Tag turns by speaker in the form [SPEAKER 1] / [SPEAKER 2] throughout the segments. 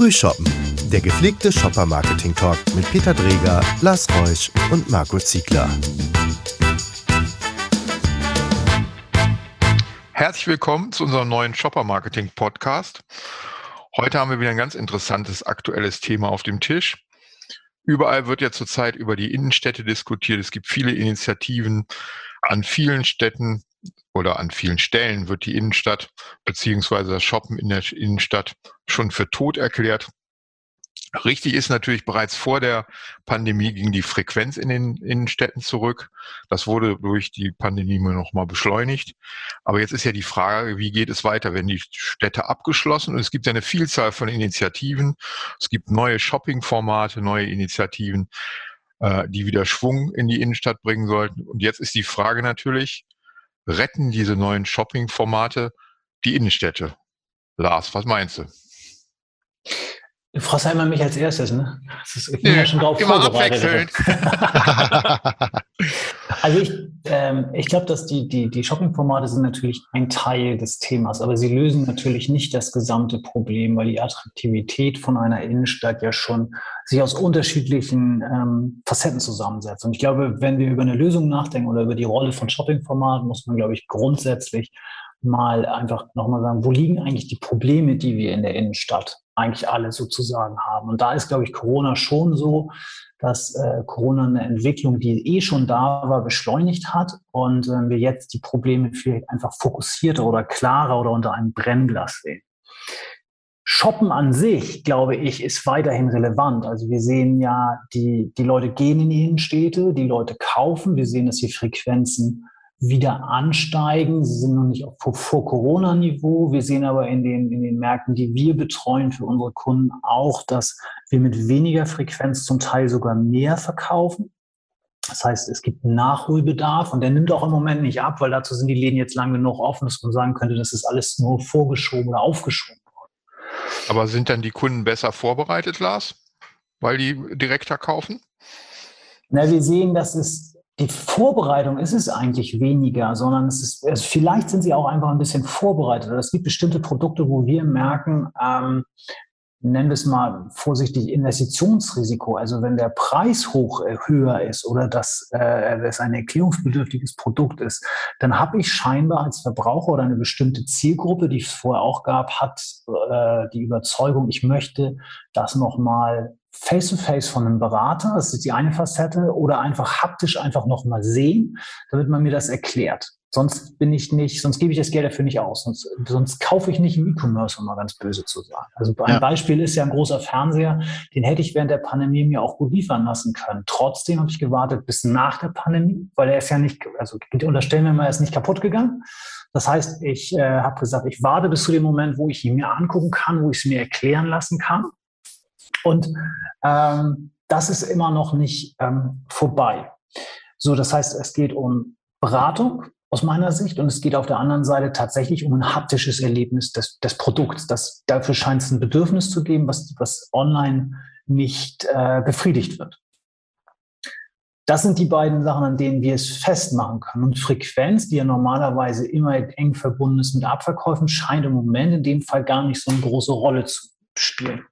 [SPEAKER 1] Frühshoppen, der gepflegte Shopper-Marketing-Talk mit Peter Dreger, Lars Reusch und Marco Ziegler.
[SPEAKER 2] Herzlich willkommen zu unserem neuen Shopper-Marketing-Podcast. Heute haben wir wieder ein ganz interessantes aktuelles Thema auf dem Tisch. Überall wird ja zurzeit über die Innenstädte diskutiert. Es gibt viele Initiativen an vielen Städten oder an vielen Stellen wird die Innenstadt beziehungsweise das Shoppen in der Innenstadt schon für tot erklärt. Richtig ist natürlich bereits vor der Pandemie ging die Frequenz in den Innenstädten zurück. Das wurde durch die Pandemie nochmal beschleunigt. Aber jetzt ist ja die Frage, wie geht es weiter, wenn die Städte abgeschlossen und es gibt ja eine Vielzahl von Initiativen. Es gibt neue Shopping-Formate, neue Initiativen, äh, die wieder Schwung in die Innenstadt bringen sollten. Und jetzt ist die Frage natürlich, retten diese neuen Shopping-Formate die Innenstädte? Lars, was meinst du?
[SPEAKER 3] Fragst einmal mich als erstes, ne? Ist, ich bin ja, ja schon drauf immer vorbereitet. also ich, ähm, ich glaube, dass die, die, die Shopping-Formate sind natürlich ein Teil des Themas, aber sie lösen natürlich nicht das gesamte Problem, weil die Attraktivität von einer Innenstadt ja schon sich aus unterschiedlichen ähm, Facetten zusammensetzt. Und ich glaube, wenn wir über eine Lösung nachdenken oder über die Rolle von Shopping-Formaten, muss man, glaube ich, grundsätzlich mal einfach nochmal sagen, wo liegen eigentlich die Probleme, die wir in der Innenstadt eigentlich alle sozusagen haben. Und da ist, glaube ich, Corona schon so, dass äh, Corona eine Entwicklung, die eh schon da war, beschleunigt hat und äh, wir jetzt die Probleme vielleicht einfach fokussierter oder klarer oder unter einem Brennglas sehen. Shoppen an sich, glaube ich, ist weiterhin relevant. Also wir sehen ja, die, die Leute gehen in die Innenstädte, die Leute kaufen. Wir sehen, dass die Frequenzen wieder ansteigen. Sie sind noch nicht auf Vor-Corona-Niveau. Wir sehen aber in den, in den Märkten, die wir betreuen für unsere Kunden auch, dass wir mit weniger Frequenz zum Teil sogar mehr verkaufen. Das heißt, es gibt Nachholbedarf und der nimmt auch im Moment nicht ab, weil dazu sind die Läden jetzt lang genug offen, dass man sagen könnte, das ist alles nur vorgeschoben oder aufgeschoben worden.
[SPEAKER 2] Aber sind dann die Kunden besser vorbereitet, Lars, weil die direkter kaufen?
[SPEAKER 3] Na, wir sehen, dass es die Vorbereitung ist es eigentlich weniger, sondern es ist, also vielleicht sind sie auch einfach ein bisschen vorbereitet. Es gibt bestimmte Produkte, wo wir merken, ähm, nennen wir es mal vorsichtig Investitionsrisiko. Also wenn der Preis hoch äh, höher ist oder dass äh, es ein erklärungsbedürftiges Produkt ist, dann habe ich scheinbar als Verbraucher oder eine bestimmte Zielgruppe, die es vorher auch gab, hat äh, die Überzeugung, ich möchte das nochmal face-to-face von einem Berater, das ist die eine Facette, oder einfach haptisch einfach nochmal sehen, damit man mir das erklärt. Sonst bin ich nicht, sonst gebe ich das Geld dafür nicht aus. Sonst, sonst kaufe ich nicht im E-Commerce, um mal ganz böse zu sagen. Also ein ja. Beispiel ist ja ein großer Fernseher, den hätte ich während der Pandemie mir auch gut liefern lassen können. Trotzdem habe ich gewartet bis nach der Pandemie, weil er ist ja nicht, also unterstellen wir mal, er ist nicht kaputt gegangen. Das heißt, ich äh, habe gesagt, ich warte bis zu dem Moment, wo ich ihn mir angucken kann, wo ich es mir erklären lassen kann. Und ähm, das ist immer noch nicht ähm, vorbei. So, das heißt, es geht um Beratung aus meiner Sicht und es geht auf der anderen Seite tatsächlich um ein haptisches Erlebnis des, des Produkts. Das, dafür scheint es ein Bedürfnis zu geben, was, was online nicht äh, befriedigt wird. Das sind die beiden Sachen, an denen wir es festmachen können. Und Frequenz, die ja normalerweise immer eng verbunden ist mit Abverkäufen, scheint im Moment in dem Fall gar nicht so eine große Rolle zu spielen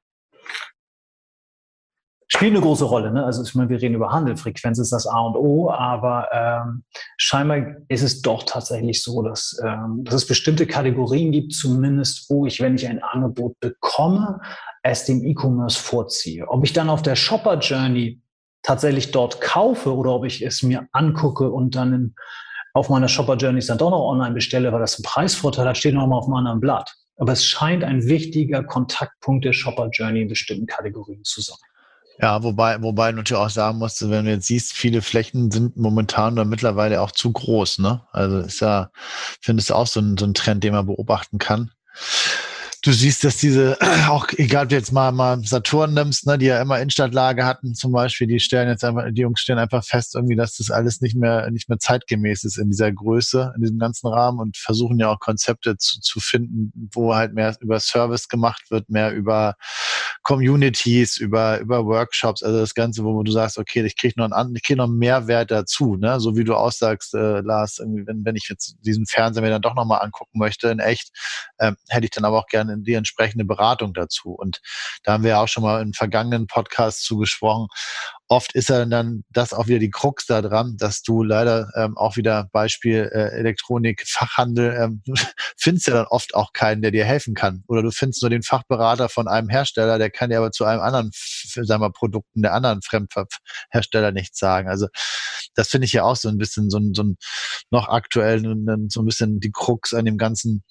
[SPEAKER 3] spielt eine große Rolle. Ne? Also ich meine, wir reden über Handel, Frequenz ist das A und O, aber ähm, scheinbar ist es doch tatsächlich so, dass, ähm, dass es bestimmte Kategorien gibt, zumindest wo ich, wenn ich ein Angebot bekomme, es dem E-Commerce vorziehe. Ob ich dann auf der Shopper Journey tatsächlich dort kaufe oder ob ich es mir angucke und dann in, auf meiner Shopper Journey dann doch noch online bestelle, weil das einen Preisvorteil hat, steht noch mal auf einem anderen Blatt. Aber es scheint ein wichtiger Kontaktpunkt der Shopper Journey in bestimmten Kategorien zu sein.
[SPEAKER 4] Ja, wobei, wobei natürlich auch sagen musste, wenn du jetzt siehst, viele Flächen sind momentan oder mittlerweile auch zu groß, ne? Also ist ja, findest du auch so ein, so ein Trend, den man beobachten kann du siehst, dass diese, auch egal ob du jetzt mal, mal Saturn nimmst, ne, die ja immer Innenstadtlage hatten zum Beispiel, die stellen jetzt einfach, die Jungs stellen einfach fest irgendwie, dass das alles nicht mehr, nicht mehr zeitgemäß ist in dieser Größe, in diesem ganzen Rahmen und versuchen ja auch Konzepte zu, zu finden, wo halt mehr über Service gemacht wird, mehr über Communities, über, über Workshops, also das Ganze, wo du sagst, okay, ich kriege noch einen, ich krieg noch einen Mehrwert dazu, ne? so wie du aussagst, äh, Lars, wenn, wenn ich jetzt diesen Fernseher mir dann doch nochmal angucken möchte, in echt, ähm, hätte ich dann aber auch gerne die entsprechende Beratung dazu. Und da haben wir ja auch schon mal in vergangenen Podcasts zugesprochen oft ist er dann das auch wieder die Krux da dran, dass du leider ähm, auch wieder Beispiel äh, Elektronik, Fachhandel, ähm, findest ja dann oft auch keinen, der dir helfen kann. Oder du findest nur den Fachberater von einem Hersteller, der kann dir aber zu einem anderen, sagen wir, Produkten der anderen Fremdhersteller nichts sagen. Also das finde ich ja auch so ein bisschen so ein, so ein noch aktuell so ein bisschen die Krux an dem ganzen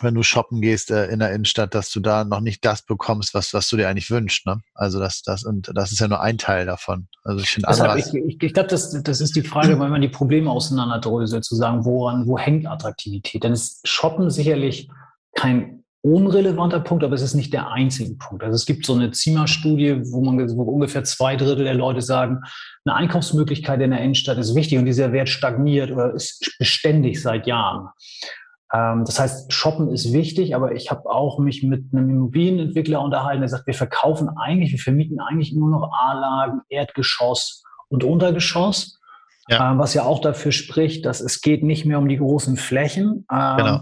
[SPEAKER 4] wenn du shoppen gehst äh, in der Innenstadt, dass du da noch nicht das bekommst, was, was du dir eigentlich wünschst. Ne? Also das, das, und das ist ja nur ein Teil davon. Also ich finde
[SPEAKER 3] ich, ich, ich glaube, das, das ist die Frage, wenn man die Probleme auseinanderdröselt, zu sagen, woran, wo hängt Attraktivität? Denn ist Shoppen sicherlich kein unrelevanter Punkt, aber es ist nicht der einzige Punkt. Also es gibt so eine ZIMA-Studie, wo man wo ungefähr zwei Drittel der Leute sagen, eine Einkaufsmöglichkeit in der Innenstadt ist wichtig und dieser Wert stagniert oder ist beständig seit Jahren. Ähm, das heißt, Shoppen ist wichtig, aber ich habe auch mich mit einem Immobilienentwickler unterhalten, der sagt, wir verkaufen eigentlich, wir vermieten eigentlich nur noch A-Lagen, Erdgeschoss und Untergeschoss. Ja. Ähm, was ja auch dafür spricht, dass es geht nicht mehr um die großen Flächen. Ähm, genau.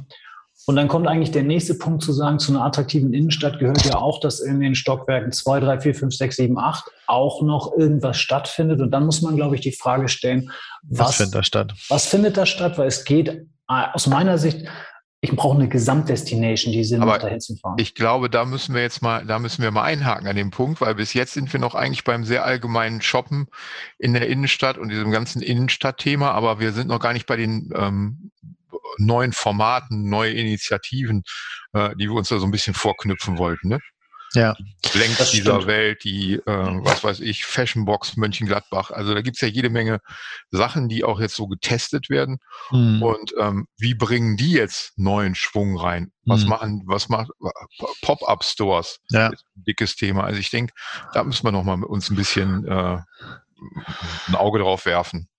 [SPEAKER 3] Und dann kommt eigentlich der nächste Punkt zu sagen, zu einer attraktiven Innenstadt gehört ja auch, dass in den Stockwerken 2, 3, 4, 5, 6, 7, 8 auch noch irgendwas stattfindet. Und dann muss man, glaube ich, die Frage stellen, was, was findet da statt? Was findet da statt? Weil es geht aus meiner Sicht, ich brauche eine Gesamtdestination, die Sinn macht, dahin zu fahren.
[SPEAKER 2] Ich glaube, da müssen wir jetzt mal, da müssen wir mal einhaken an dem Punkt, weil bis jetzt sind wir noch eigentlich beim sehr allgemeinen Shoppen in der Innenstadt und diesem ganzen Innenstadtthema, aber wir sind noch gar nicht bei den ähm, neuen Formaten, neue Initiativen, äh, die wir uns da so ein bisschen vorknüpfen wollten. Ne?
[SPEAKER 4] Ja.
[SPEAKER 2] Blank dieser Welt, die, äh, was weiß ich, Fashionbox Mönchengladbach. Also da gibt's ja jede Menge Sachen, die auch jetzt so getestet werden. Mhm. Und ähm, wie bringen die jetzt neuen Schwung rein? Was mhm. machen, was macht Pop-up-Stores?
[SPEAKER 4] Ja.
[SPEAKER 2] dickes Thema. Also ich denke, da müssen wir noch mal mit uns ein bisschen äh, ein Auge drauf werfen.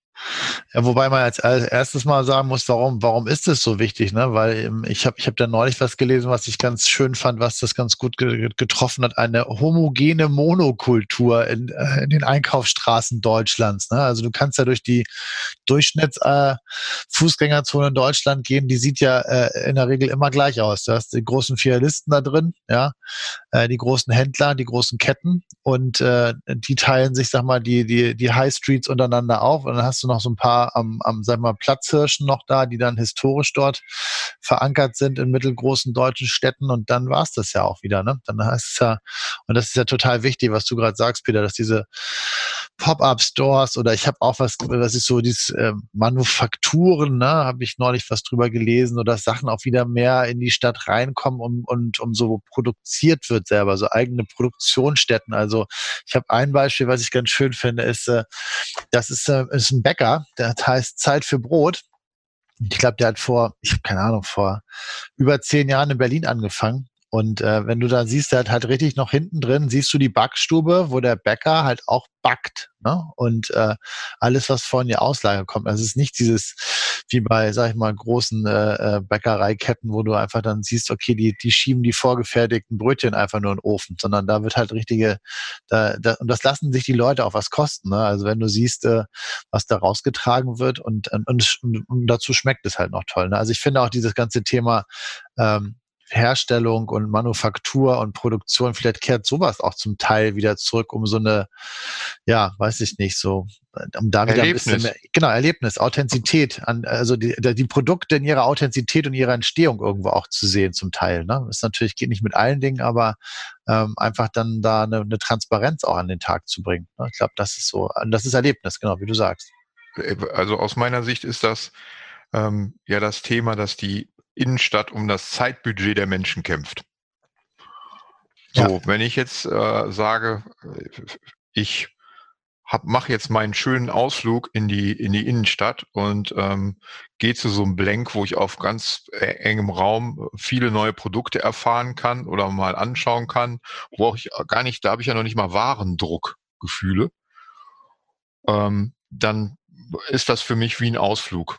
[SPEAKER 4] Ja, wobei man als, als erstes mal sagen muss, warum, warum ist das so wichtig? Ne? Weil ähm, ich habe ich hab da neulich was gelesen, was ich ganz schön fand, was das ganz gut getroffen hat. Eine homogene Monokultur in, äh, in den Einkaufsstraßen Deutschlands. Ne? Also du kannst ja durch die Durchschnittsfußgängerzone äh, in Deutschland gehen, die sieht ja äh, in der Regel immer gleich aus. Du hast die großen Filialisten da drin, ja, äh, die großen Händler, die großen Ketten und äh, die teilen sich, sag mal, die, die, die High Streets untereinander auf und dann hast du noch so ein paar am, am sag mal, Platzhirschen noch da, die dann historisch dort verankert sind in mittelgroßen deutschen Städten und dann war es das ja auch wieder. Ne? Dann heißt es ja, und das ist ja total wichtig, was du gerade sagst, Peter, dass diese Pop-up-Stores oder ich habe auch was, was ist so dieses äh, Manufakturen, ne, habe ich neulich was drüber gelesen oder Sachen auch wieder mehr in die Stadt reinkommen um, und um so produziert wird selber, so eigene Produktionsstätten. Also ich habe ein Beispiel, was ich ganz schön finde, ist, äh, das ist, äh, ist ein Bäcker, der heißt Zeit für Brot. Ich glaube, der hat vor, ich habe keine Ahnung, vor über zehn Jahren in Berlin angefangen und äh, wenn du da siehst, der hat halt richtig noch hinten drin, siehst du die Backstube, wo der Bäcker halt auch backt. Ne? Und äh, alles, was von die Auslage kommt. Also es ist nicht dieses, wie bei, sag ich mal, großen äh, äh, Bäckereiketten, wo du einfach dann siehst, okay, die, die schieben die vorgefertigten Brötchen einfach nur in den Ofen, sondern da wird halt richtige, da, da, und das lassen sich die Leute auch was kosten. Ne? Also wenn du siehst, äh, was da rausgetragen wird und, und, und, und dazu schmeckt es halt noch toll. Ne? Also ich finde auch dieses ganze Thema ähm, Herstellung und Manufaktur und Produktion, vielleicht kehrt sowas auch zum Teil wieder zurück, um so eine, ja, weiß ich nicht, so, um da wieder Erlebnis. ein bisschen mehr, genau, Erlebnis, Authentizität, an, also die, die Produkte in ihrer Authentizität und ihrer Entstehung irgendwo auch zu sehen zum Teil. Ne? Das natürlich geht nicht mit allen Dingen, aber ähm, einfach dann da eine, eine Transparenz auch an den Tag zu bringen. Ne? Ich glaube, das ist so, das ist Erlebnis, genau, wie du sagst.
[SPEAKER 2] Also aus meiner Sicht ist das ähm, ja das Thema, dass die Innenstadt um das Zeitbudget der Menschen kämpft. So, ja. wenn ich jetzt äh, sage, ich mache jetzt meinen schönen Ausflug in die, in die Innenstadt und ähm, gehe zu so einem Blank, wo ich auf ganz engem Raum viele neue Produkte erfahren kann oder mal anschauen kann, wo ich gar nicht, da habe ich ja noch nicht mal Warendruckgefühle, ähm, dann ist das für mich wie ein Ausflug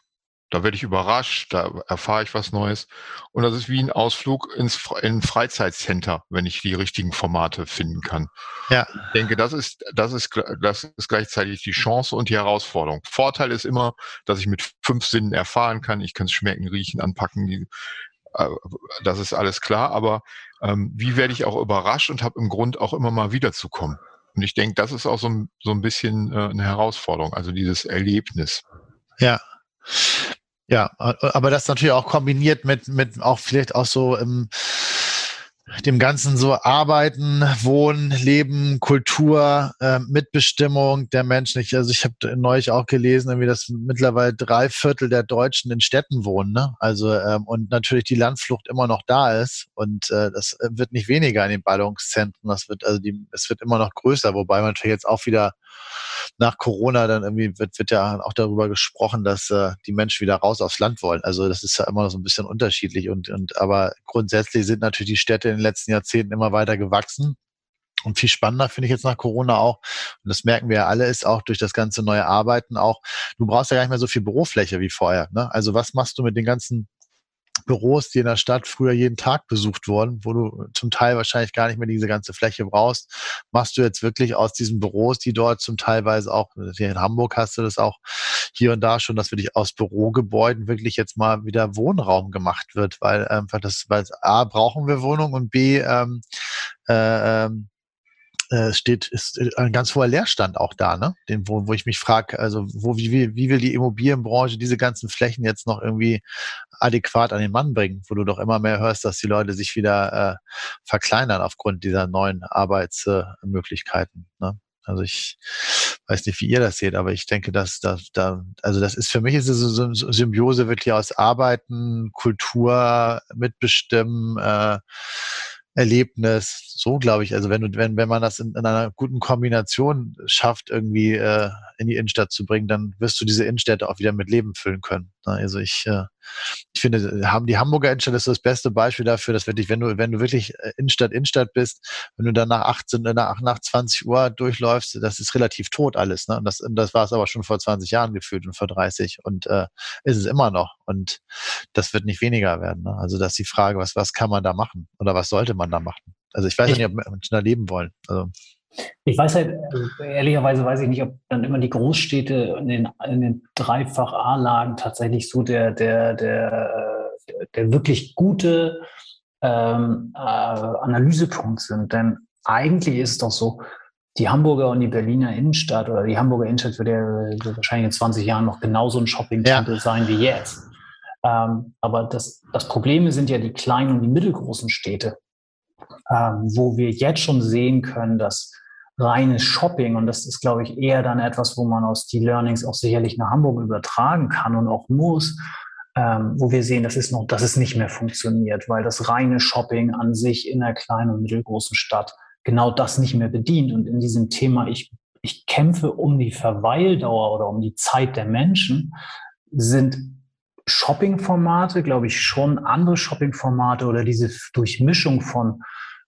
[SPEAKER 2] Da werde ich überrascht, da erfahre ich was Neues. Und das ist wie ein Ausflug ins in ein Freizeitcenter, wenn ich die richtigen Formate finden kann. Ja. Ich denke, das ist, das ist, das ist gleichzeitig die Chance und die Herausforderung. Vorteil ist immer, dass ich mit fünf Sinnen erfahren kann. Ich kann es schmecken, riechen, anpacken. Äh, das ist alles klar. Aber ähm, wie werde ich auch überrascht und habe im Grund auch immer mal wiederzukommen? Und ich denke, das ist auch so ein, so ein bisschen äh, eine Herausforderung, also dieses Erlebnis.
[SPEAKER 4] Ja. Ja, aber das natürlich auch kombiniert mit, mit auch vielleicht auch so im, dem Ganzen so Arbeiten, Wohnen, Leben, Kultur, äh, Mitbestimmung der Menschen. Ich, also ich habe neulich auch gelesen, irgendwie, dass mittlerweile drei Viertel der Deutschen in Städten wohnen. Ne? Also ähm, und natürlich die Landflucht immer noch da ist und äh, das wird nicht weniger in den Ballungszentren. Das wird also die, es wird immer noch größer, wobei man natürlich jetzt auch wieder nach Corona dann irgendwie wird, wird ja auch darüber gesprochen, dass äh, die Menschen wieder raus aufs Land wollen. Also das ist ja immer noch so ein bisschen unterschiedlich und, und aber grundsätzlich sind natürlich die Städte in den letzten Jahrzehnten immer weiter gewachsen. Und viel spannender finde ich jetzt nach Corona auch, und das merken wir ja alle, ist auch durch das ganze neue Arbeiten auch, du brauchst ja gar nicht mehr so viel Bürofläche wie vorher. Ne? Also was machst du mit den ganzen Büros, die in der Stadt früher jeden Tag besucht wurden, wo du zum Teil wahrscheinlich gar nicht mehr diese ganze Fläche brauchst, machst du jetzt wirklich aus diesen Büros, die dort zum Teilweise auch, hier in Hamburg hast du das auch hier und da schon, dass wirklich aus Bürogebäuden wirklich jetzt mal wieder Wohnraum gemacht wird, weil einfach das, weil A, brauchen wir Wohnung und B, ähm, äh, ähm, äh, steht, ist äh, ein ganz hoher Leerstand auch da, ne? Den, wo, wo ich mich frage, also wo, wie, wie, wie will die Immobilienbranche diese ganzen Flächen jetzt noch irgendwie adäquat an den Mann bringen, wo du doch immer mehr hörst, dass die Leute sich wieder äh, verkleinern aufgrund dieser neuen Arbeitsmöglichkeiten. Ne? Also ich weiß nicht, wie ihr das seht, aber ich denke, dass da, da, also das ist für mich ist es so eine Symbiose wirklich aus Arbeiten, Kultur, Mitbestimmen, äh, Erlebnis. So glaube ich. Also wenn du, wenn, wenn man das in, in einer guten Kombination schafft, irgendwie äh, in die Innenstadt zu bringen, dann wirst du diese Innenstädte auch wieder mit Leben füllen können. Also ich, äh, ich finde, haben die Hamburger Innenstadt ist das beste Beispiel dafür, dass wirklich, wenn du, wenn du wirklich äh, Innenstadt, Innenstadt bist, wenn du dann nach 18, äh, nach, nach 20 Uhr durchläufst, das ist relativ tot alles. Ne? Und das, das war es aber schon vor 20 Jahren gefühlt und vor 30 und äh, ist es immer noch. Und das wird nicht weniger werden. Ne? Also das ist die Frage, was, was kann man da machen oder was sollte man da machen? Also ich weiß ich, nicht, ob Menschen da leben wollen. Also.
[SPEAKER 3] Ich weiß halt, also ehrlicherweise weiß ich nicht, ob dann immer die Großstädte in den, in den dreifach A-Lagen tatsächlich so der, der, der, der wirklich gute ähm, äh, Analysepunkt sind. Denn eigentlich ist es doch so, die Hamburger und die Berliner Innenstadt oder die Hamburger Innenstadt wird ja wahrscheinlich in 20 Jahren noch genauso ein Shopping-Tempel ja. sein wie jetzt. Ähm, aber das, das Problem sind ja die kleinen und die mittelgroßen Städte, ähm, wo wir jetzt schon sehen können, dass reines Shopping. Und das ist, glaube ich, eher dann etwas, wo man aus die Learnings auch sicherlich nach Hamburg übertragen kann und auch muss, ähm, wo wir sehen, dass es noch, dass es nicht mehr funktioniert, weil das reine Shopping an sich in einer kleinen und mittelgroßen Stadt genau das nicht mehr bedient. Und in diesem Thema, ich, ich kämpfe um die Verweildauer oder um die Zeit der Menschen, sind Shopping-Formate, glaube ich, schon andere Shopping-Formate oder diese Durchmischung von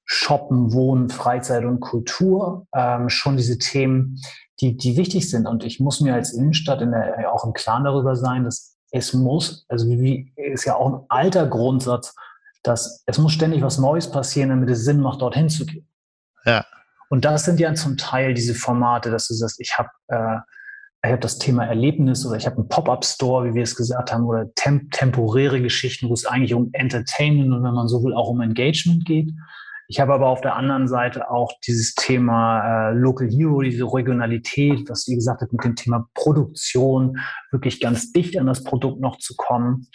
[SPEAKER 3] Shoppen, Wohnen, Freizeit und Kultur ähm, schon diese Themen, die, die wichtig sind. Und ich muss mir als Innenstadt in der, auch im Klaren darüber sein, dass es muss, also wie ist ja auch ein alter Grundsatz, dass es muss ständig was Neues passieren, damit es Sinn macht, dorthin zu gehen. Ja. Und das sind ja zum Teil diese Formate, dass du sagst, ich habe äh, ich habe das Thema Erlebnis oder ich habe einen Pop-up-Store, wie wir es gesagt haben, oder temp temporäre Geschichten, wo es eigentlich um Entertainment und wenn man so will auch um Engagement geht. Ich habe aber auf der anderen Seite auch dieses Thema äh, Local Hero, diese Regionalität, was wie gesagt hat, mit dem Thema Produktion wirklich ganz dicht an das Produkt noch zu kommen.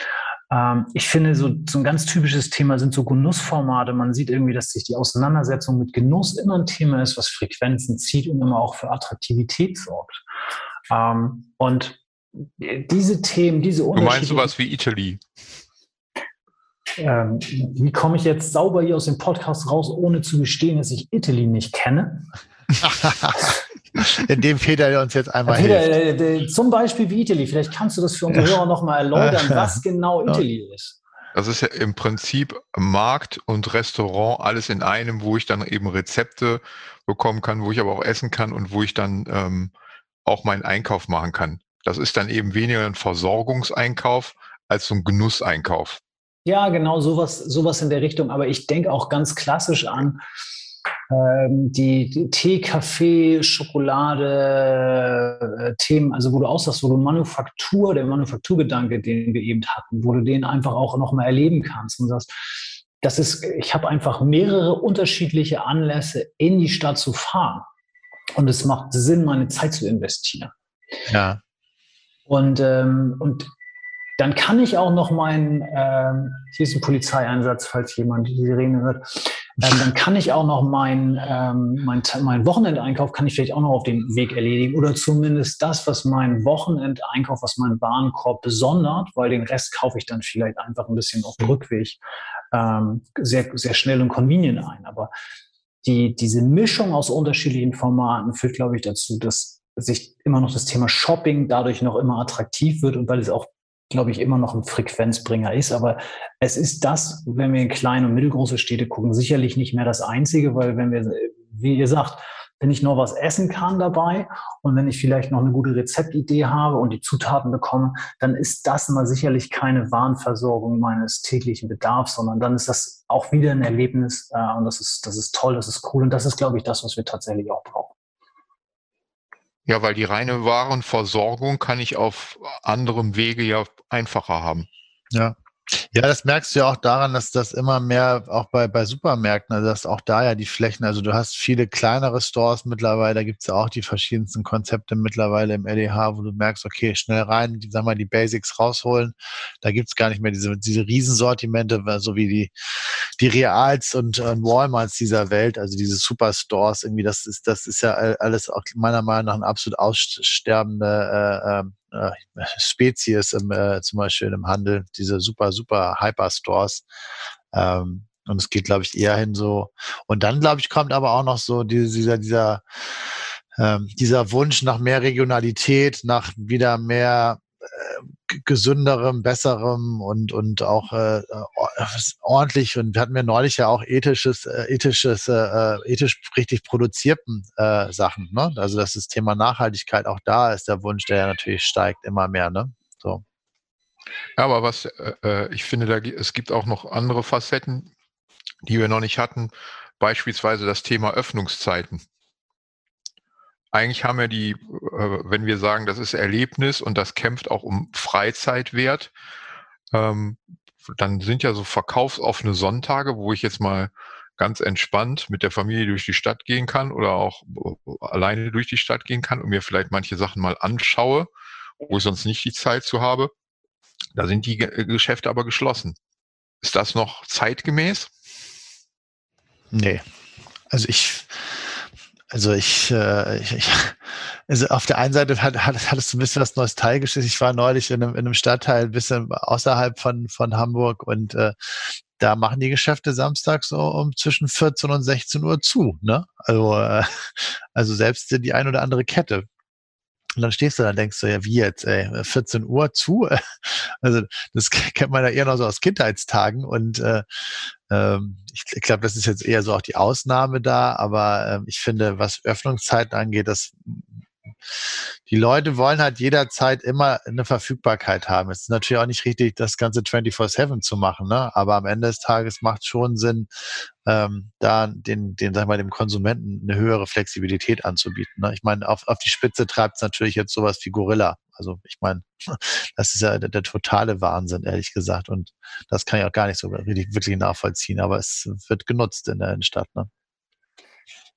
[SPEAKER 3] Ähm, ich finde, so, so ein ganz typisches Thema sind so Genussformate. Man sieht irgendwie, dass sich die Auseinandersetzung mit Genuss immer ein Thema ist, was Frequenzen zieht und immer auch für Attraktivität sorgt. Ähm, und diese Themen, diese
[SPEAKER 2] Unterschiede. Du meinst sowas wie Italy?
[SPEAKER 3] Ähm, wie komme ich jetzt sauber hier aus dem Podcast raus, ohne zu gestehen, dass ich Italy nicht kenne?
[SPEAKER 4] Indem Peter uns jetzt einmal Peter, hilft.
[SPEAKER 3] Äh, zum Beispiel wie Italy. Vielleicht kannst du das für unsere Hörer nochmal erläutern, was genau Italy ist.
[SPEAKER 2] Das ist ja im Prinzip Markt und Restaurant alles in einem, wo ich dann eben Rezepte bekommen kann, wo ich aber auch essen kann und wo ich dann ähm, auch meinen Einkauf machen kann. Das ist dann eben weniger ein Versorgungseinkauf, als so ein Genusseinkauf.
[SPEAKER 3] Ja, genau, sowas, sowas in der Richtung. Aber ich denke auch ganz klassisch an ähm, die, die, Tee, Kaffee, Schokolade, äh, Themen, also wo du aussagst, wo du Manufaktur, der Manufakturgedanke, den wir eben hatten, wo du den einfach auch nochmal erleben kannst und sagst, das ist, ich habe einfach mehrere unterschiedliche Anlässe, in die Stadt zu fahren. Und es macht Sinn, meine Zeit zu investieren.
[SPEAKER 4] Ja.
[SPEAKER 3] Und, ähm, und dann kann ich auch noch meinen, ähm, hier ist ein Polizeieinsatz, falls jemand die Sirene hört, ähm, dann kann ich auch noch meinen ähm, mein, mein Wochenendeinkauf kann ich vielleicht auch noch auf dem Weg erledigen oder zumindest das, was mein Wochenendeinkauf, was mein Warenkorb besondert, weil den Rest kaufe ich dann vielleicht einfach ein bisschen auf dem Rückweg ähm, sehr, sehr schnell und convenient ein. Aber die, diese Mischung aus unterschiedlichen Formaten führt, glaube ich, dazu, dass sich immer noch das Thema Shopping dadurch noch immer attraktiv wird und weil es auch, glaube ich, immer noch ein Frequenzbringer ist. Aber es ist das, wenn wir in kleine und mittelgroße Städte gucken, sicherlich nicht mehr das Einzige, weil wenn wir, wie ihr sagt, wenn ich noch was essen kann dabei und wenn ich vielleicht noch eine gute Rezeptidee habe und die Zutaten bekomme, dann ist das mal sicherlich keine Warenversorgung meines täglichen Bedarfs, sondern dann ist das auch wieder ein Erlebnis äh, und das ist, das ist toll, das ist cool und das ist, glaube ich, das, was wir tatsächlich auch brauchen.
[SPEAKER 2] Ja, weil die reine Warenversorgung kann ich auf anderem Wege ja einfacher haben.
[SPEAKER 4] Ja, ja, das merkst du ja auch daran, dass das immer mehr auch bei, bei Supermärkten, also dass auch da ja die Flächen, also du hast viele kleinere Stores mittlerweile, da gibt es ja auch die verschiedensten Konzepte mittlerweile im LEH, wo du merkst, okay, schnell rein, die, sag mal, die Basics rausholen. Da gibt es gar nicht mehr diese, diese Riesensortimente, so wie die, die Reals und, und Walmarts dieser Welt, also diese Superstores, irgendwie, das ist, das ist ja alles auch meiner Meinung nach ein absolut aussterbende äh, ähm, äh, Spezies im, äh, zum Beispiel im Handel, diese super, super Hyperstores. Ähm, und es geht, glaube ich, eher hin so. Und dann, glaube ich, kommt aber auch noch so dieser, dieser, ähm, dieser Wunsch nach mehr Regionalität, nach wieder mehr gesünderem, besserem und, und auch äh, äh ordentlich und wir hatten ja neulich ja auch ethisches, äh, ethisches, äh, äh, ethisch richtig produzierten äh, Sachen. Ne? Also dass das Thema Nachhaltigkeit auch da ist, der Wunsch, der ja natürlich steigt immer mehr. Ne? So.
[SPEAKER 2] Ja, aber was äh, ich finde, da, es gibt auch noch andere Facetten, die wir noch nicht hatten. Beispielsweise das Thema Öffnungszeiten eigentlich haben wir die, äh, wenn wir sagen, das ist Erlebnis und das kämpft auch um Freizeitwert, ähm, dann sind ja so verkaufsoffene Sonntage, wo ich jetzt mal ganz entspannt mit der Familie durch die Stadt gehen kann oder auch äh, alleine durch die Stadt gehen kann und mir vielleicht manche Sachen mal anschaue, wo ich sonst nicht die Zeit zu habe. Da sind die Geschäfte aber geschlossen. Ist das noch zeitgemäß?
[SPEAKER 4] Nee. Also ich, also ich, äh, ich, also auf der einen Seite hat, hat, hattest du ein bisschen was Nostalgisches. Ich war neulich in einem, in einem Stadtteil ein bisschen außerhalb von, von Hamburg und äh, da machen die Geschäfte samstags so um zwischen 14 und 16 Uhr zu. Ne? Also, äh, also selbst die ein oder andere Kette. Und dann stehst du da und denkst du, ja, wie jetzt, ey, 14 Uhr zu? Also das kennt man ja eher noch so aus Kindheitstagen und äh, ähm, ich, ich glaube, das ist jetzt eher so auch die Ausnahme da, aber äh, ich finde, was Öffnungszeiten angeht, das die Leute wollen halt jederzeit immer eine Verfügbarkeit haben. Es ist natürlich auch nicht richtig, das Ganze 24-7 zu machen, ne? aber am Ende des Tages macht schon Sinn, ähm, da den, den, sag mal, dem Konsumenten eine höhere Flexibilität anzubieten. Ne? Ich meine, auf, auf die Spitze treibt es natürlich jetzt sowas wie Gorilla. Also ich meine, das ist ja der, der, totale Wahnsinn, ehrlich gesagt. Und das kann ich auch gar nicht so wirklich nachvollziehen, aber es wird genutzt in der Innenstadt. Ne?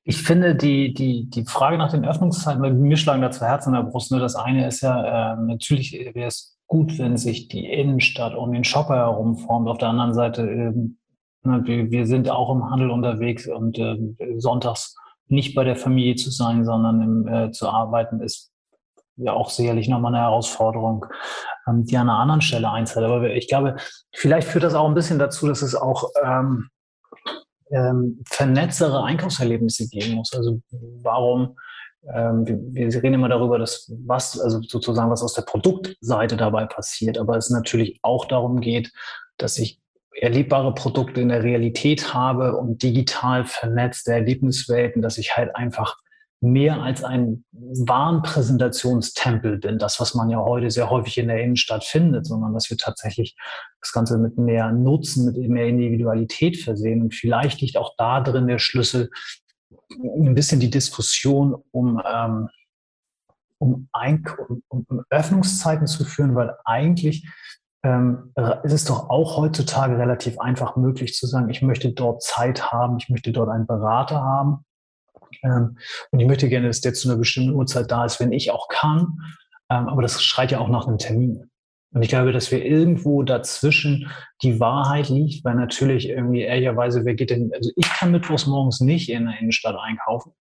[SPEAKER 3] Ich finde die, die, die Frage nach den Öffnungszeiten, weil mir schlagen da zwei Herzen in der Brust. Nur das eine ist ja, äh, natürlich wäre es gut, wenn sich die Innenstadt um den Shopper herum formt. Auf der anderen Seite, äh, wir, wir sind auch im Handel unterwegs und äh, sonntags nicht bei der Familie zu sein, sondern im, äh, zu arbeiten, ist ja auch sicherlich nochmal eine Herausforderung, ähm, die an einer anderen Stelle einzahlt. Aber ich glaube, vielleicht führt das auch ein bisschen dazu, dass es auch ähm, ähm, vernetztere Einkaufserlebnisse geben muss. Also warum, ähm, wir, wir, reden immer darüber, dass was, also sozusagen was aus der Produktseite dabei passiert, aber es natürlich auch darum geht, dass ich erlebbare Produkte in der Realität habe und digital vernetzte Erlebniswelten, dass ich halt einfach mehr als ein Warenpräsentationstempel bin, das, was man ja heute sehr häufig in der Innenstadt findet, sondern dass wir tatsächlich das Ganze mit mehr Nutzen, mit mehr Individualität versehen. Und vielleicht liegt auch da drin der Schlüssel, ein bisschen die Diskussion um, ähm, um, Ein um, Öffnungszeiten zu führen, weil eigentlich ähm, ist es doch auch heutzutage relativ einfach möglich zu sagen, ich möchte dort Zeit haben, ich möchte dort einen Berater haben und ich möchte gerne, dass der zu einer bestimmten Uhrzeit da ist, wenn ich auch kann. Ähm, aber das schreit ja auch nach einem Termin. Und ich glaube, dass wir irgendwo dazwischen die Wahrheit liegt, weil natürlich irgendwie ehrlicherweise, wer geht denn, also ich kann mittwochs morgens nicht in der Innenstadt einkaufen,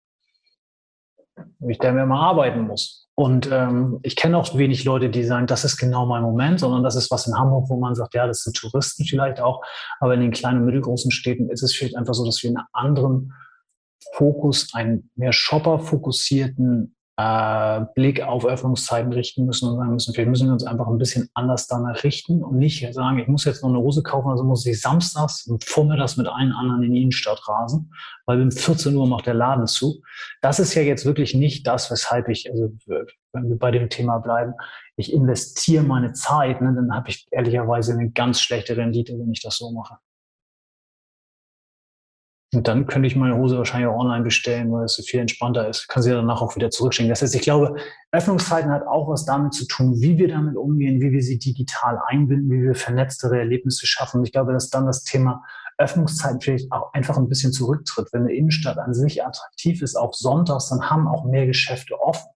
[SPEAKER 3] weil ich da mehr mal arbeiten muss. Und ähm, ich kenne auch wenig Leute, die sagen, das ist genau mein Moment, sondern das ist was in Hamburg, wo man sagt, ja, das sind Touristen vielleicht auch. Aber in den kleinen und mittelgroßen Städten ist es vielleicht einfach so, dass wir einen anderen Fokus, einen mehr Shopper-fokussierten äh, Blick auf Öffnungszeiten richten müssen und sagen müssen, vielleicht müssen wir uns einfach ein bisschen anders danach richten und nicht sagen, ich muss jetzt noch eine Hose kaufen, also muss ich samstags und vormittags mit allen anderen in die Innenstadt rasen, weil um 14 Uhr macht der Laden zu. Das ist ja jetzt wirklich nicht das, weshalb ich, also wenn wir bei dem Thema bleiben, ich investiere meine Zeit, ne, dann habe ich ehrlicherweise eine ganz schlechte Rendite, wenn ich das so mache. Und dann könnte ich meine Hose wahrscheinlich auch online bestellen, weil es viel entspannter ist. Kann sie ja danach auch wieder zurückschicken. Das heißt, ich glaube, Öffnungszeiten hat auch was damit zu tun, wie wir damit umgehen, wie wir sie digital einbinden, wie wir vernetztere Erlebnisse schaffen. Und ich glaube, dass dann das Thema Öffnungszeiten vielleicht auch einfach ein bisschen zurücktritt. Wenn eine Innenstadt an sich attraktiv ist, auch sonntags, dann haben auch mehr Geschäfte offen.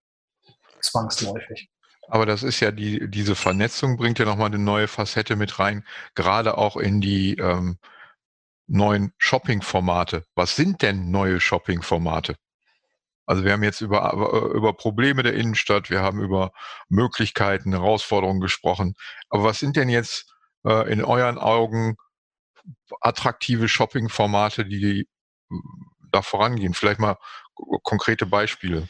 [SPEAKER 3] Zwangsläufig.
[SPEAKER 2] Aber das ist ja die, diese Vernetzung bringt ja nochmal eine neue Facette mit rein, gerade auch in die ähm, neuen Shopping-Formate. Was sind denn neue Shopping-Formate? Also wir haben jetzt über, über Probleme der Innenstadt, wir haben über Möglichkeiten, Herausforderungen gesprochen. Aber was sind denn jetzt äh, in euren Augen attraktive Shopping-Formate, die da vorangehen? Vielleicht mal konkrete Beispiele.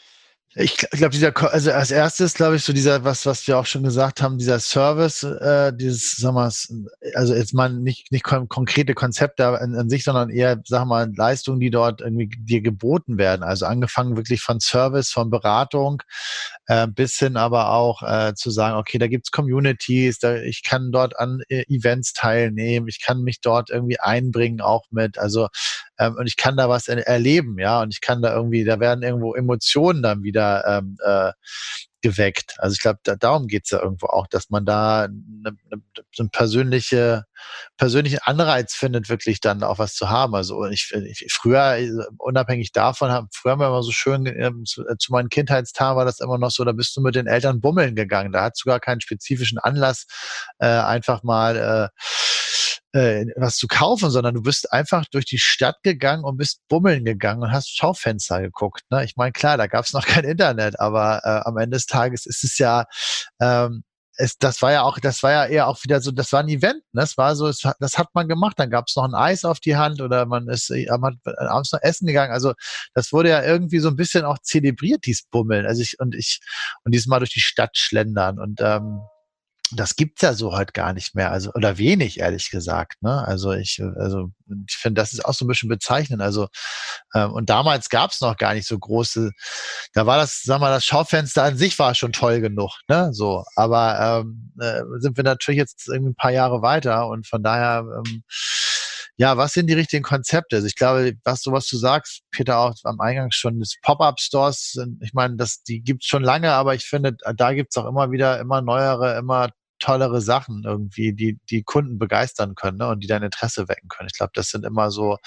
[SPEAKER 4] Ich, glaube, dieser, also als erstes, glaube ich, so dieser, was, was wir auch schon gesagt haben, dieser Service, äh, dieses, sag mal, also jetzt mal nicht, nicht kon konkrete Konzepte an, an, sich, sondern eher, sag mal, Leistungen, die dort irgendwie dir geboten werden. Also angefangen wirklich von Service, von Beratung, äh, bis hin aber auch äh, zu sagen, okay, da gibt's Communities, da, ich kann dort an äh, Events teilnehmen, ich kann mich dort irgendwie einbringen auch mit, also ähm, und ich kann da was er erleben, ja, und ich kann da irgendwie, da werden irgendwo Emotionen dann wieder ähm, äh, geweckt. Also ich glaube, da, darum geht's ja irgendwo auch, dass man da eine, eine, so einen persönliche, persönlichen Anreiz findet, wirklich dann auch was zu haben. Also ich, ich früher, unabhängig davon, haben, früher haben wir immer so schön, ähm, zu, äh, zu meinen Kindheitstagen war das immer noch so, da bist du mit den Eltern bummeln gegangen. Da hat sogar keinen spezifischen Anlass, äh, einfach mal äh, äh, was zu kaufen, sondern du bist einfach durch die Stadt gegangen und bist bummeln gegangen und hast Schaufenster geguckt. Ne? Ich meine, klar, da gab es noch kein Internet, aber äh, am Ende des Tages ist es ja ähm, es, das war ja auch, das war ja eher auch wieder so, das war ein Event, ne? Das war so, es, das hat man gemacht. Dann gab es noch ein Eis auf die Hand oder man ist äh, man hat abends noch essen gegangen. Also das wurde ja irgendwie so ein bisschen auch zelebriert, dieses Bummeln. Also ich und ich und dieses Mal durch die Stadt schlendern und ähm, das gibt's ja so heute gar nicht mehr, also oder wenig ehrlich gesagt. Ne? Also ich, also ich finde, das ist auch so ein bisschen bezeichnend. Also ähm, und damals gab's noch gar nicht so große. Da war das, sag mal, das Schaufenster an sich war schon toll genug, ne? So, aber ähm, äh, sind wir natürlich jetzt irgendwie ein paar Jahre weiter und von daher. Ähm, ja, was sind die richtigen Konzepte? Also ich glaube, was du, was du sagst, Peter, auch am Eingang schon, das Pop-Up-Stores, ich meine, das, die gibt's schon lange, aber ich finde, da gibt's auch immer wieder immer neuere, immer tollere Sachen irgendwie, die die Kunden begeistern können ne, und die dein Interesse wecken können. Ich glaube, das sind immer so,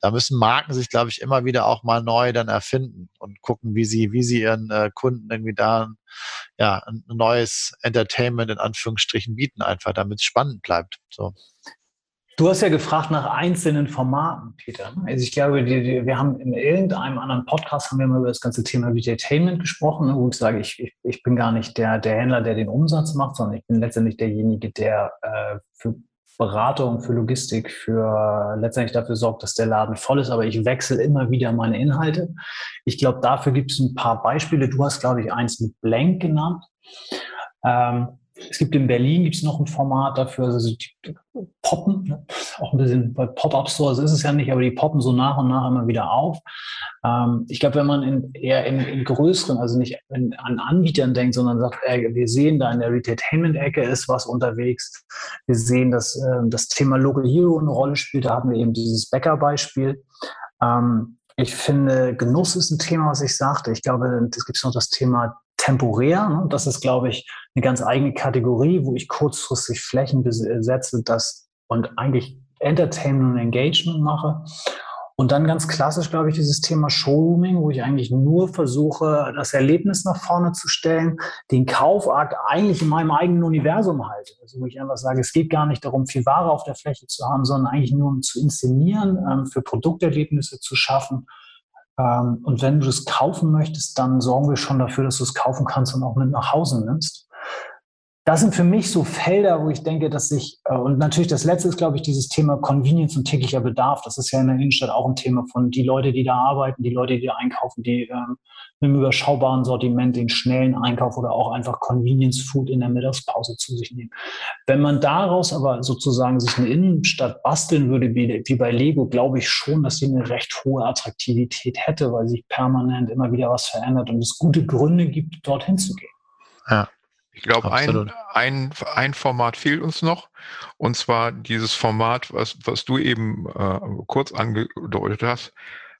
[SPEAKER 4] da müssen Marken sich, glaube ich, immer wieder auch mal neu dann erfinden und gucken, wie sie, wie sie ihren äh, Kunden irgendwie da ja, ein neues Entertainment in Anführungsstrichen bieten, einfach, damit es spannend bleibt. So.
[SPEAKER 3] Du hast ja gefragt nach einzelnen Formaten, Peter. Also ich glaube, die, die, wir haben in irgendeinem anderen Podcast haben wir mal über das ganze Thema Entertainment gesprochen, wo ich sage, ich, ich, ich bin gar nicht der, der Händler, der den Umsatz macht, sondern ich bin letztendlich derjenige, der äh, für Beratung, für Logistik, für letztendlich dafür sorgt, dass der Laden voll ist, aber ich wechsle immer wieder meine Inhalte. Ich glaube, dafür gibt es ein paar Beispiele. Du hast, glaube ich, eins mit Blank genannt. Ähm, Es gibt in Berlin gibt's noch ein Format dafür, also die poppen, ne? auch ein bisschen bei Pop-Up-Stores ist es ja nicht, aber die poppen so nach und nach immer wieder auf. Ähm, ich glaube, wenn man in, eher in, in größeren, also nicht in, an Anbietern denkt, sondern sagt, ey, wir sehen da in der Retainment-Ecke ist was unterwegs. Wir sehen, dass äh, das Thema Local Hero eine Rolle spielt. Da hatten wir eben dieses Bäcker-Beispiel. Ähm, ich finde, Genuss ist ein Thema, was ich sagte. Ich glaube, es gibt noch das Thema temporär. Ne? Das ist, glaube ich, eine ganz eigene Kategorie, wo ich kurzfristig Flächen besetze das und eigentlich Entertainment und Engagement mache. Und dann ganz klassisch, glaube ich, dieses Thema Showrooming, wo ich eigentlich nur versuche, das Erlebnis nach vorne zu stellen, den Kaufakt eigentlich in meinem eigenen Universum halte. Also wo ich einfach sage, es geht gar nicht darum, viel Ware auf der Fläche zu haben, sondern eigentlich nur um zu inszenieren, ähm, für Produkterlebnisse zu schaffen ähm, und wenn du das kaufen möchtest, dann sorgen wir schon dafür, dass du es kaufen kannst und auch mit nach Hause nimmst. Das sind für mich so Felder, wo ich denke, dass ich, äh, und natürlich das letzte ist, glaube ich, dieses Thema Convenience und täglicher Bedarf. Das ist ja in der Innenstadt auch ein Thema von die Leute, die da arbeiten, die Leute, die da einkaufen, die ähm, mit einem überschaubaren Sortiment den schnellen Einkauf oder auch einfach Convenience Food in der Mittagspause zu sich nehmen. Wenn man daraus aber sozusagen sich eine Innenstadt basteln würde, wie bei Lego, glaube ich schon, dass sie eine recht hohe Attraktivität hätte, weil sich permanent immer wieder was verändert und es gute Gründe gibt, dorthin zu gehen.
[SPEAKER 2] Ja. Ich glaube, ein, ein, ein Format fehlt uns noch. Und zwar dieses Format, was, was du eben äh, kurz angedeutet hast,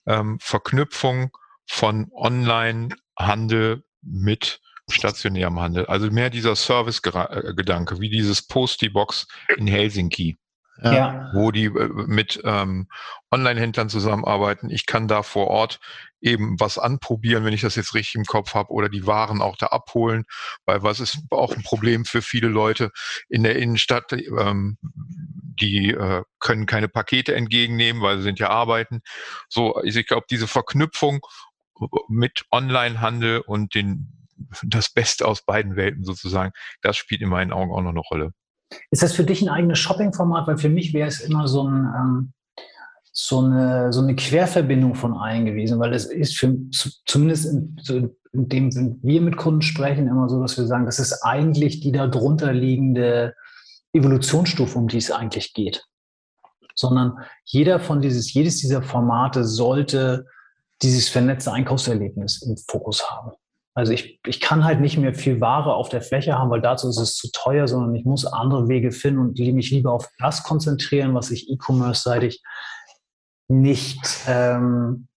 [SPEAKER 2] ähm, Verknüpfung von Online-Handel mit stationärem Handel. Also mehr dieser Service-Gedanke, wie dieses Postie-Box in Helsinki. Ja. wo die äh, mit ähm, Online-Händlern zusammenarbeiten. Ich kann da vor Ort eben was anprobieren, wenn ich das jetzt richtig im Kopf habe, oder die Waren auch da abholen, weil was ist auch ein Problem für viele Leute in der Innenstadt, ähm, die äh, können keine Pakete entgegennehmen, weil sie sind ja arbeiten. So, also ich glaube, diese Verknüpfung mit Online-Handel und den das Beste aus beiden Welten sozusagen, das spielt in meinen Augen auch noch eine Rolle.
[SPEAKER 3] Ist das für dich ein eigenes Shopping-Format? Weil für mich wäre es immer so, ein, ähm, so, eine, so eine Querverbindung von allen gewesen, weil es ist für, zumindest in, so in dem, wenn wir mit Kunden sprechen, immer so, dass wir sagen, das ist eigentlich die darunter liegende Evolutionsstufe, um die es eigentlich geht. Sondern jeder von dieses, jedes dieser Formate sollte dieses vernetzte Einkaufserlebnis im Fokus haben. Also ich, ich kann halt nicht mehr viel Ware auf der Fläche haben, weil dazu ist es zu teuer, sondern ich muss andere Wege finden und mich lieber auf das konzentrieren, was ich E-Commerce-seitig nicht ähm,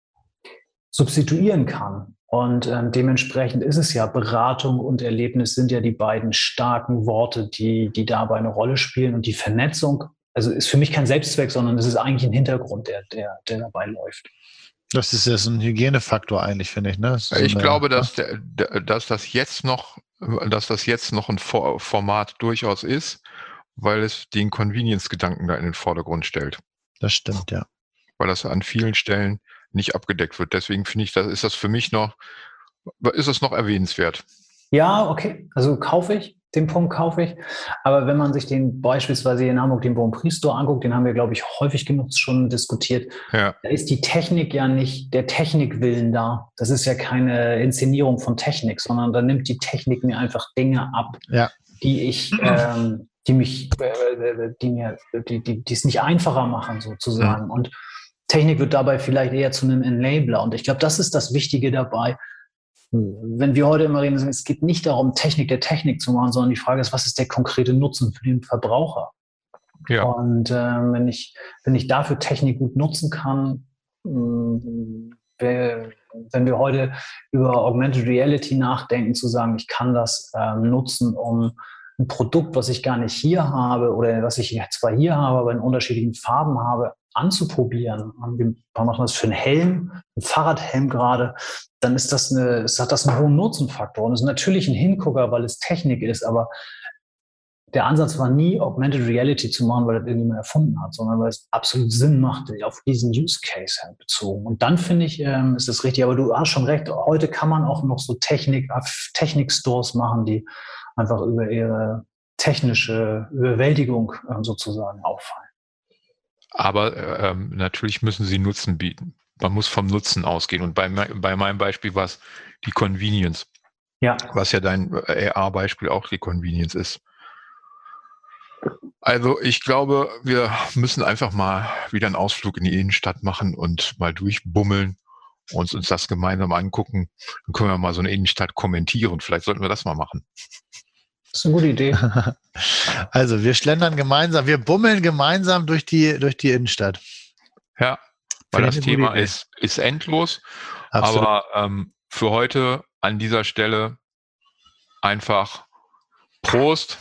[SPEAKER 3] substituieren kann. Und ähm, dementsprechend ist es ja Beratung und Erlebnis sind ja die beiden starken Worte, die, die dabei eine Rolle spielen. Und die Vernetzung, also ist für mich kein Selbstzweck, sondern es ist eigentlich ein Hintergrund, der, der, der dabei läuft.
[SPEAKER 4] Das ist ja so ein Hygienefaktor eigentlich, finde ich. Ne?
[SPEAKER 2] So ich eine, glaube, dass, der, dass das jetzt noch, dass das jetzt noch ein Format durchaus ist, weil es den Convenience-Gedanken da in den Vordergrund stellt.
[SPEAKER 4] Das stimmt, ja.
[SPEAKER 2] Weil das an vielen Stellen nicht abgedeckt wird. Deswegen finde ich, das ist das für mich noch, ist es noch erwähnenswert.
[SPEAKER 3] Ja, okay. Also kaufe ich den Punkt kaufe ich. Aber wenn man sich den beispielsweise in Hamburg den Bonprix Store anguckt, den haben wir, glaube ich, häufig genug schon diskutiert, ja. da ist die Technik ja nicht der Technikwillen da. Das ist ja keine Inszenierung von Technik, sondern da nimmt die Technik mir einfach Dinge ab, ja. die ich, ähm, die mich, äh, die mir, die, die, die es nicht einfacher machen, sozusagen. Ja. Und Technik wird dabei vielleicht eher zu einem Enabler. Und ich glaube, das ist das Wichtige dabei, wenn wir heute immer reden, es geht nicht darum, Technik der Technik zu machen, sondern die Frage ist, was ist der konkrete Nutzen für den Verbraucher? Ja. Und äh, wenn, ich, wenn ich dafür Technik gut nutzen kann, äh, wenn wir heute über Augmented Reality nachdenken, zu sagen, ich kann das äh, nutzen, um ein Produkt, was ich gar nicht hier habe oder was ich zwar hier habe, aber in unterschiedlichen Farben habe, anzuprobieren. Wir machen das für einen Helm, einen Fahrradhelm gerade, dann ist das eine, es hat das einen hohen Nutzenfaktor. Und es ist natürlich ein Hingucker, weil es Technik ist, aber der Ansatz war nie, Augmented Reality zu machen, weil das irgendjemand erfunden hat, sondern weil es absolut Sinn macht, auf diesen Use Case halt bezogen. Und dann finde ich, ähm, ist das richtig. Aber du hast schon recht, heute kann man auch noch so Technik, Technik-Stores machen, die einfach über ihre technische Überwältigung ähm, sozusagen auffallen.
[SPEAKER 2] Aber ähm, natürlich müssen sie Nutzen bieten. Man muss vom Nutzen ausgehen. Und bei, bei meinem Beispiel war es die Convenience. Ja. Was ja dein AR-Beispiel auch die Convenience ist. Also ich glaube, wir müssen einfach mal wieder einen Ausflug in die Innenstadt machen und mal durchbummeln und uns das gemeinsam angucken. Dann können wir mal so eine Innenstadt kommentieren. Vielleicht sollten wir das mal machen.
[SPEAKER 3] Das ist eine gute Idee.
[SPEAKER 4] Also wir schlendern gemeinsam, wir bummeln gemeinsam durch die, durch die Innenstadt.
[SPEAKER 2] Ja, weil das Thema
[SPEAKER 4] Idee.
[SPEAKER 2] ist, ist endlos.
[SPEAKER 4] Absolut.
[SPEAKER 2] Aber ähm, für heute an dieser Stelle einfach Prost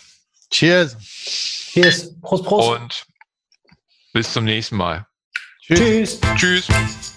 [SPEAKER 4] Cheers.
[SPEAKER 3] Cheers. Prost, Prost.
[SPEAKER 2] und bis zum nächsten Mal.
[SPEAKER 4] Tschüss.
[SPEAKER 3] Tschüss.
[SPEAKER 2] Tschüss.